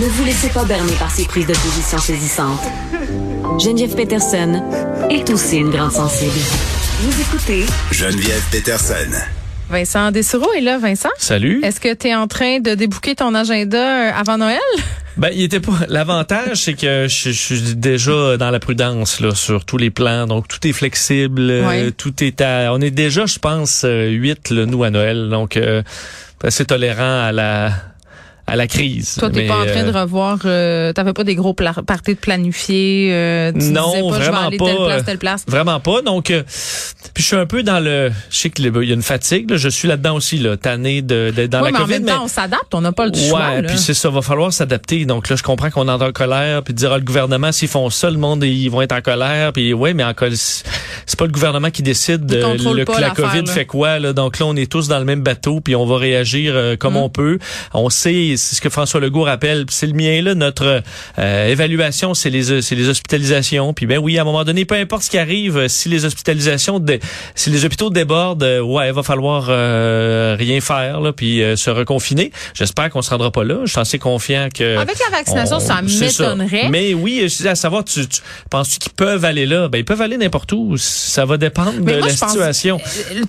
Ne vous laissez pas berner par ces prises de position saisissantes. Geneviève Peterson est aussi une grande sensible. Vous écoutez Geneviève Peterson. Vincent Dessureau est là, Vincent. Salut. Est-ce que tu es en train de débouquer ton agenda euh, avant Noël? Ben, il était pas. L'avantage, c'est que je, je suis déjà dans la prudence là sur tous les plans, donc tout est flexible, euh, Ouais. tout est à. On est déjà, je pense, euh, huit là, nous à Noël, donc euh, assez tolérant à la à la crise. Toi, t'es pas en train euh, de revoir, euh, t'avais pas des gros parties de planifier, euh, tu Non, disais pas, je vais vraiment aller pas, telle place, euh, telle place. Vraiment pas. Donc, euh, puis je suis un peu dans le. Je sais qu'il y a une fatigue. Là, je suis là-dedans aussi, là, tanné de, d'être dans oui, la mais en COVID. même temps, on s'adapte, on n'a pas le Ouais, choix. là. puis c'est ça, va falloir s'adapter. Donc là, je comprends qu'on est en colère, puis de dire ah, le gouvernement, s'ils font ça, le monde ils vont être en colère, puis ouais, mais en c'est pas le gouvernement qui décide euh, le, pas la COVID là. fait quoi. Là. Donc là, on est tous dans le même bateau, puis on va réagir euh, comme Mm. on peut. On sait, ce que François Legault rappelle, c'est le mien là, notre euh, évaluation, c'est les c'est les hospitalisations. Puis ben oui, à un moment donné, peu importe ce qui arrive, euh, si les hospitalisations, dé- si les hôpitaux débordent, euh, ouais, il va falloir euh, rien faire, là, puis euh, se reconfiner. J'espère qu'on se rendra pas là. Je suis assez confiant que Avec la vaccination, on- ça m'étonnerait. Mais oui, à savoir, tu, tu penses-tu qu'ils peuvent aller là? Ben, ils peuvent aller n'importe où. Ça va dépendre Mais de moi, la situation.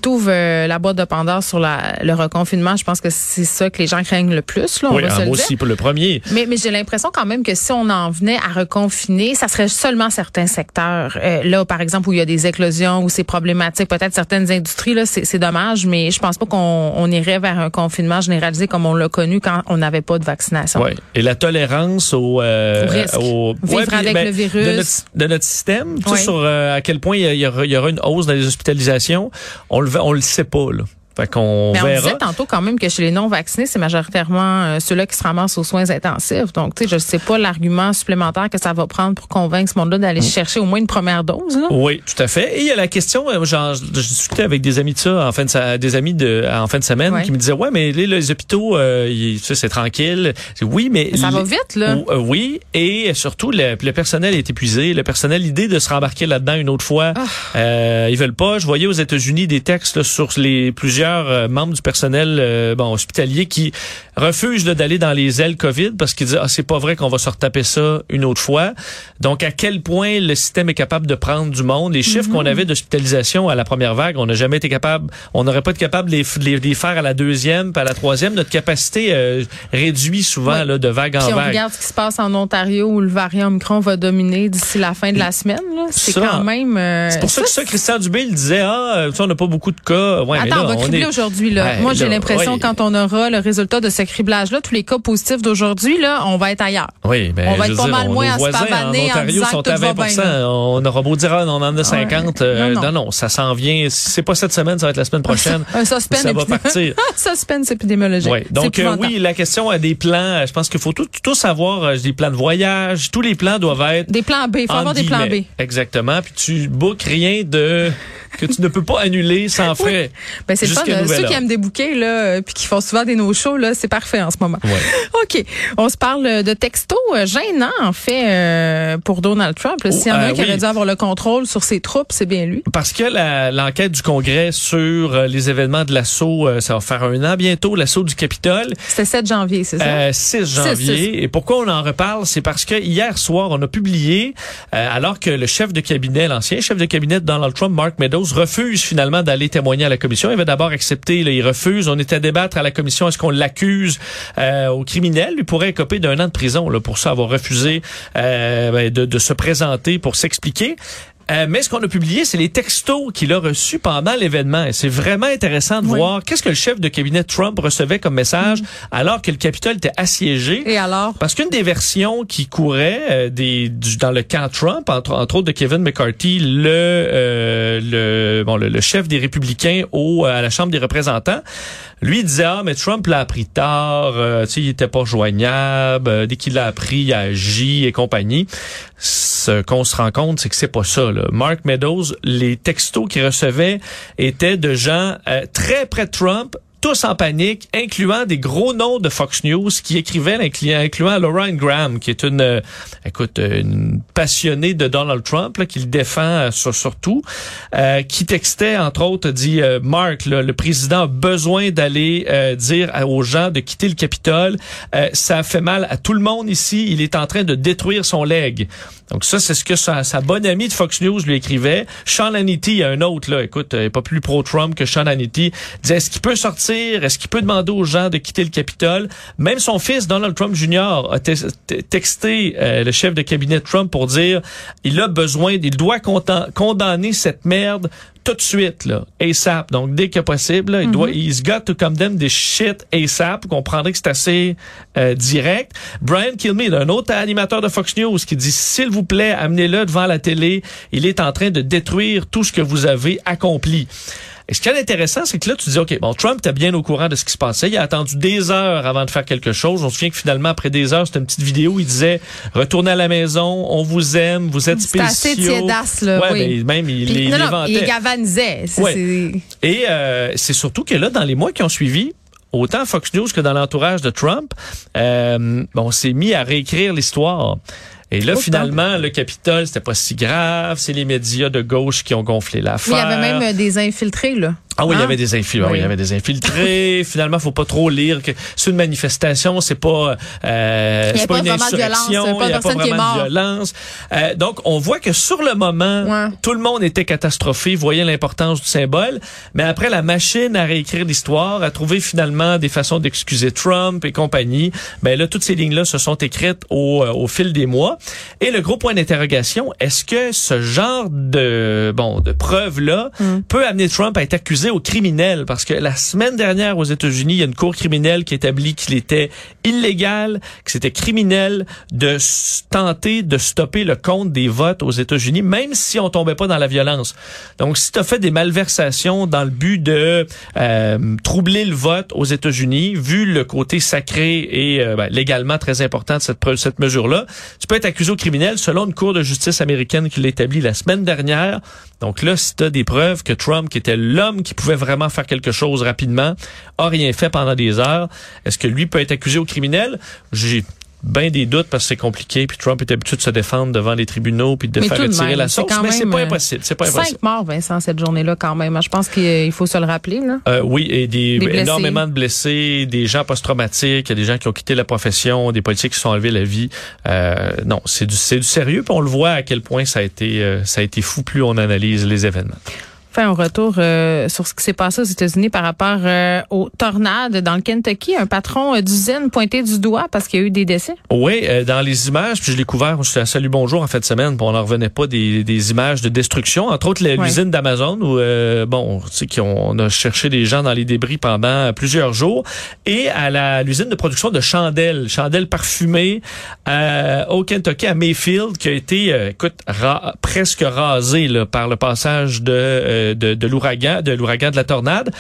Tu ouvres euh, la boîte de Pandore sur la, le reconfinement. Je pense que c'est ça que les gens craignent le plus. Là, on oui, va se le moi dire. aussi, pour le premier. Mais, mais j'ai l'impression quand même que si on en venait à reconfiner, ça serait seulement certains secteurs. Euh, là, par exemple, où il y a des éclosions, où c'est problématique, peut-être certaines industries, là, c'est dommage, mais je pense pas qu'on on irait vers un confinement généralisé comme on l'a connu quand on n'avait pas de vaccination. Ouais. Et la tolérance au, euh, Au risque. au- Vivre avec le virus. de notre, de notre système, tu sais, Ouais. sur euh, à quel point y aura, il y aura une hausse dans les hospitalisations, on le on le sait pas là. Fait qu'on Mais on verra. disait tantôt quand même que chez les non-vaccinés, c'est majoritairement euh, ceux-là qui se ramassent aux soins intensifs. Donc, tu sais, je sais pas l'argument supplémentaire que ça va prendre pour convaincre ce monde-là d'aller Mm. chercher au moins une première dose. Là. Oui, tout à fait. Et il y a la question, euh, j'en- je discutais avec des amis de ça en fin de sa- des amis de en fin de semaine Ouais. qui me disaient ouais mais les, les hôpitaux euh, ils- ça, c'est tranquille. Oui mais Mais ça va vite, là. Euh, oui et surtout le, le personnel est épuisé. Le personnel l'idée de se rembarquer là-dedans une autre fois, Ah. ils veulent pas. Je voyais aux États-Unis des textes là, sur les plusieurs euh, membres du personnel euh, bon hospitalier qui refusent là, d'aller dans les ailes Covid parce qu'ils disent ah c'est pas vrai qu'on va se retaper ça une autre fois. Donc à quel point le système est capable de prendre du monde? Les chiffres Mhm. qu'on avait d'hospitalisation à la première vague, on n'a jamais été capable, on n'aurait pas été capable de les, les- les faire à la deuxième, puis à la troisième. Notre capacité euh, réduit souvent là, de vague en Puis on vague. regarde ce qui se passe en Ontario où le variant Omicron va dominer d'ici la fin de la semaine. là. C'est Ça, quand même. euh, C'est pour ça que ça, Christian Dubé il disait ah, tu sais, on n'a pas beaucoup de cas. Ouais, mais Attends, là, on on aujourd'hui. Là. Ouais, Moi, j'ai l'impression ouais. quand on aura le résultat de ce criblage-là, tous les cas positifs d'aujourd'hui, là, on va être ailleurs. Oui, ben, On va être pas dire, mal moins à se pavaner en Ontario sont à tout va 20 bien. On aura beau dire, ah, on en a 50. euh, Non, non, non. non, ça s'en vient. C'est pas cette semaine, ça va être la semaine prochaine. Un suspense. ça va partir. suspense épidémiologique. Oui. Donc euh, oui, la question a des plans. Je pense qu'il faut tout, tous avoir euh, des plans de voyage. Tous les plans doivent être Des plans B. Il faut avoir des plans B. Exactement. Puis tu bookes rien de que tu ne peux pas annuler sans frais. Ben, c'est fun. Euh, Ceux qui aiment débouquer, là, euh, puis qui font souvent des no-shows, là, c'est parfait en ce moment. Ouais. OK. On se parle euh, de textos euh, gênants, en fait, euh, pour Donald Trump. là. S'il y en a un qui aurait dû avoir le contrôle sur ses troupes, c'est bien lui. Parce que l'enquête du Congrès sur les événements de l'assaut, ça va faire un an bientôt, l'assaut du Capitole. C'était 7 janvier, c'est ça? Euh, 6 janvier. six. Et pourquoi on en reparle? C'est parce que hier soir, on a publié, euh, alors que le chef de cabinet, l'ancien chef de cabinet de Donald Trump, Mark Meadows, refuse finalement d'aller témoigner à la commission. Il avait d'abord accepté, il refuse. On était à débattre à la commission, est-ce qu'on l'accuse euh, au criminel? Lui pourrait écoper d'un an de prison là, pour ça, avoir refusé euh, ben, de se présenter pour s'expliquer. Euh, mais ce qu'on a publié, c'est les textos qu'il a reçus pendant l'événement. Et c'est vraiment intéressant de Oui. voir qu'est-ce que le chef de cabinet Trump recevait comme message alors que le Capitole était assiégé. Et alors? Parce qu'une des versions qui courait euh, des, du- dans le camp Trump, entre, entre autres de Kevin McCarthy, le, euh, le, bon, le, le chef des républicains au, à la Chambre des représentants, lui disait ah mais Trump l'a appris tard, euh, tu il était pas joignable, euh, dès qu'il l'a appris il a agi et compagnie. Ce qu'on se rend compte c'est que c'est pas ça. Là. Mark Meadows, les textos qu'il recevait étaient de gens euh, très près de Trump tous en panique, incluant des gros noms de Fox News qui écrivaient, incluant Lauren Graham, qui est une, euh, écoute, une passionnée de Donald Trump, là, qui le défend euh, sur, surtout, euh, qui textait, entre autres, dit Mark, le président a besoin d'aller dire aux gens de quitter le Capitole. ça fait mal à tout le monde ici. Il est en train de détruire son leg. Donc ça, c'est ce que sa, sa, bonne amie de Fox News lui écrivait. Sean Hannity, un autre, là, écoute, il pas plus pro-Trump que Sean Hannity, disait, est-ce qu'il peut sortir? Est-ce qu'il peut demander aux gens de quitter le Capitole? Même son fils, Donald Trump Jr., a texté euh, le chef de cabinet Trump pour dire, il a besoin, il doit condamner cette merde tout de suite, là, ASAP. Donc, dès que possible, là, il doit, he's got to condemn this shit ASAP. Vous comprendrez que c'est assez euh, direct. Brian Kilmeade, un autre animateur de Fox News, qui dit, s'il vous plaît, amenez-le devant la télé. Il est en train de détruire tout ce que vous avez accompli. Et ce qui est intéressant, c'est que là, tu dis, OK, bon, Trump était bien au courant de ce qui se passait. Il a attendu des heures avant de faire quelque chose. On se souvient que finalement, après des heures, c'était une petite vidéo où il disait, retournez à la maison, on vous aime, vous êtes spéciaux. Assez tiédasse, là. Ouais, oui. mais même, il, Puis, il, non, non, il galvanisait. Ouais. Et euh, c'est surtout que là, dans les mois qui ont suivi, autant Fox News que dans l'entourage de Trump, euh, on s'est mis à réécrire l'histoire. Et là, finalement, le Capitole, c'était pas si grave. C'est les médias de gauche qui ont gonflé l'affaire. Il y avait même des infiltrés, là. Ah oui, il y avait des infiltrés. il y avait des infiltrés. Finalement, faut pas trop lire que c'est une manifestation, c'est pas euh, c'est pas, une insurrection, il n'y a pas vraiment de violence. Euh, donc, on voit que sur le moment, tout le monde était catastrophé, voyait l'importance du symbole, mais après la machine à réécrire l'histoire, à trouver finalement des façons d'excuser Trump et compagnie, ben là, toutes ces lignes-là se sont écrites au, euh, au fil des mois. Et le gros point d'interrogation, est-ce que ce genre de bon de preuves là mm. peut amener Trump à être accusé aux criminels parce que la semaine dernière aux États-Unis, il y a une cour criminelle qui établit qu'il était illégal, que c'était criminel de tenter de stopper le compte des votes aux États-Unis, même si on tombait pas dans la violence. Donc, si tu as fait des malversations dans le but de euh, troubler le vote aux États-Unis, vu le côté sacré et euh, ben, légalement très important de cette, cette mesure-là, tu peux être accusé au criminel selon une cour de justice américaine qui l'a établi la semaine dernière. Donc là, si tu as des preuves que Trump, qui était l'homme qui pouvait vraiment faire quelque chose rapidement, a rien fait pendant des heures, est-ce que lui peut être accusé au criminel? J'ai bien des doutes parce que c'est compliqué puis Trump est habitué de se défendre devant les tribunaux puis de faire retirer la sauce. mais c'est pas impossible c'est pas impossible. cinq morts Vincent cette journée-là quand même je pense qu'il faut se le rappeler là. Euh, oui et des, énormément de blessés des gens post-traumatiques des gens qui ont quitté la profession des politiques qui sont enlevés la vie. Euh, non c'est du c'est du sérieux puis on le voit à quel point ça a été euh, ça a été fou plus on analyse les événements un retour euh, sur ce qui s'est passé aux États-Unis par rapport euh, aux tornades dans le Kentucky. Un patron euh, d'usine pointé du doigt parce qu'il y a eu des décès. Oui, dans les images, puis je l'ai couvert, je suis à Salut Bonjour en fin de semaine, puis on n'en revenait pas des, des, images de destruction, entre autres l'usine d'Amazon où, bon, tu sais, on, a cherché des gens dans les débris pendant plusieurs jours, et à la l'usine de production de chandelles, chandelles parfumées au Kentucky, à Mayfield, qui a été, écoute, presque rasée là, par le passage de de, l'ouragan, de l'ouragan de la tornade.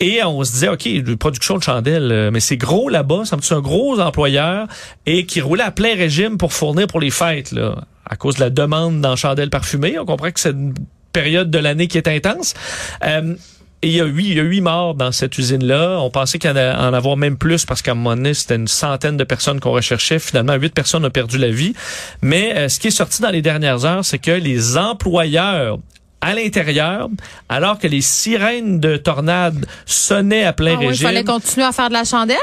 Et on se disait, OK, production de chandelles, euh, mais c'est gros là-bas, me un gros employeur et qui roulait à plein régime pour fournir pour les fêtes, là, à cause de la demande dans chandelles parfumées. On comprend que c'est une période de l'année qui est intense. Euh, et il y a huit, il y a huit morts dans cette usine-là. On pensait qu'il y en, avoir même plus parce qu'à un moment donné, c'était une centaine de personnes qu'on recherchait. Finalement, huit personnes ont perdu la vie. Mais euh, ce qui est sorti dans les dernières heures, c'est que les employeurs à l'intérieur, alors que les sirènes de tornade sonnaient à plein ah régime. il fallait continuer à faire de la chandelle?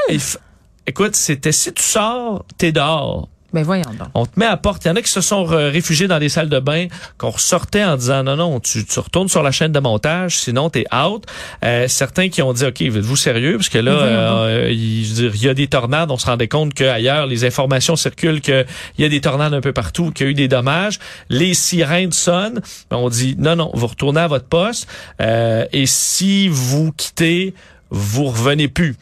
Écoute, c'était si tu sors, t'es dehors. Ben voyons donc. On te met à porte. Il y en a qui se sont réfugiés dans des salles de bain, qu'on ressortait en disant non, non, tu, tu retournes sur la chaîne de montage, sinon t'es out. Euh, certains qui ont dit OK, êtes-vous sérieux? Parce que là, euh, il, y a des tornades. On se rendait compte qu'ailleurs, les informations circulent qu'il y a des tornades un peu partout, qu'il y a eu des dommages. Les sirènes sonnent. On dit non, non, vous retournez à votre poste. Euh, et si vous quittez, vous revenez plus.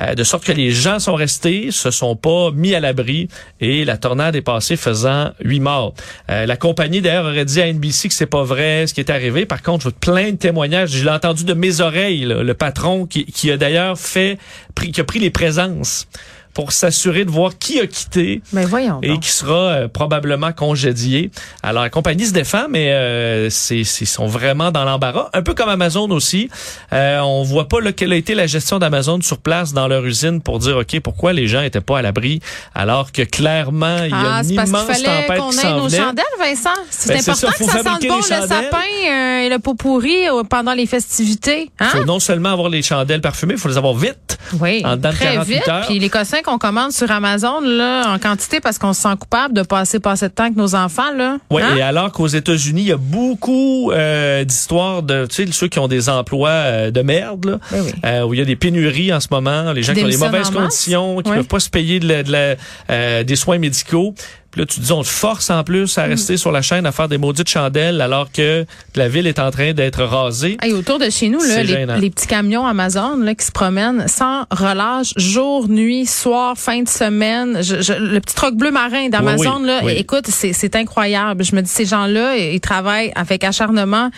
Euh, de sorte que les gens sont restés, se sont pas mis à l'abri et la tornade est passée faisant huit morts. Euh, la compagnie d'ailleurs aurait dit à NBC que c'est pas vrai ce qui est arrivé. Par contre, plein de témoignages. Je l'ai entendu de mes oreilles, le patron qui, qui a d'ailleurs fait, qui a pris les présences pour s'assurer de voir qui a quitté Mais Ben, voyons et donc. qui sera euh, probablement congédié. Alors la compagnie se défend, mais euh, c'est sont vraiment dans l'embarras, un peu comme Amazon aussi. Euh, on voit pas là, quelle a été la gestion d'Amazon sur place dans leur usine pour dire ok pourquoi les gens étaient pas à l'abri alors que clairement il y a Ah, une parce immense fallait tempête qu'on qui ait nos venait. chandelles, Vincent. C'est Ben, important ça, que ça sente bon le sapin euh, et le pot pourri euh, pendant les festivités. Hein? faut non seulement avoir les chandelles parfumées, il faut les avoir vite. Oui, en dedans de très 48 vite. heures. Puis les cossins qu'on commande sur Amazon là, en quantité parce qu'on se sent coupable de passer pas assez de temps avec nos enfants. Là. Oui, Hein? et alors qu'aux États-Unis, il y a beaucoup euh, d'histoires de, tu sais, ceux qui ont des emplois euh, de merde, là, Ben oui. euh, où il y a des pénuries en ce moment, les gens qui ont des mauvaises conditions, qui Ouais. peuvent pas se payer de la- de la- euh, des soins médicaux. Puis là, tu te dis, on te force en plus à Mm. rester sur la chaîne à faire des maudites chandelles alors que la ville est en train d'être rasée. Hey, autour de chez nous, là, les, petits camions Amazon là, qui se promènent sans relâche, jour, nuit, soir, fin de semaine. Je- je- le petit truck bleu marin d'Amazon, Oui, oui, là, oui. écoute, c'est c'est incroyable. Je me dis, ces gens-là, ils travaillent avec acharnement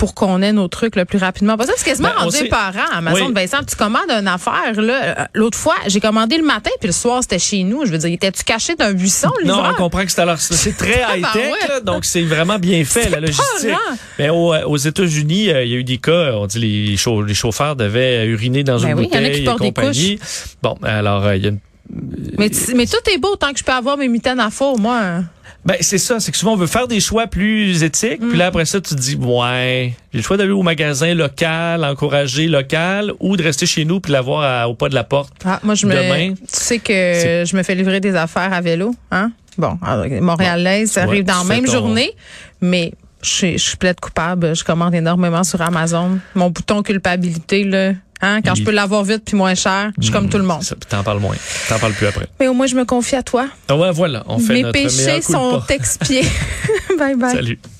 pour qu'on ait nos trucs le plus rapidement possible. C'est quasiment Ben, rendu épeurant. Amazon, Oui. Vincent, tu commandes une affaire. là. Euh, L'autre fois, j'ai commandé le matin, puis le soir, c'était chez nous. Je veux dire, étais-tu caché d'un buisson, le Non, on comprend que c'est alors c'est très high tech, Tabarouette. donc c'est vraiment bien fait la logistique. Mais au- aux États-Unis, euh, il y a eu des cas, on dit les, les chauffeurs devaient uriner dans Ben une oui, il y en a bouteille qui et portent des. Bon, alors euh, il y a une Mais, mais tout est beau tant que je peux avoir mes mitaines à faux, moi. Ben, c'est ça, c'est que souvent on veut faire des choix plus éthiques, puis là après ça tu te dis ouais, j'ai le choix d'aller au magasin local, encourager local ou de rester chez nous puis l'avoir au pas de la porte. Ah, moi, je me. Tu sais que je me fais livrer des affaires à vélo, hein? Bon, alors, Montréalaise, ça arrive dans la même ton- journée, mais je, suis- je suis plaide coupable. Je commande énormément sur Amazon. Mon bouton culpabilité, là. Hein, quand Il- je peux l'avoir vite puis moins cher, je suis comme tout le monde. T'en parles moins, t'en parles plus après. Mais au moins, je me confie à toi. Ah ouais, voilà, on fait Mes notre péchés sont expiés. bye bye. Salut.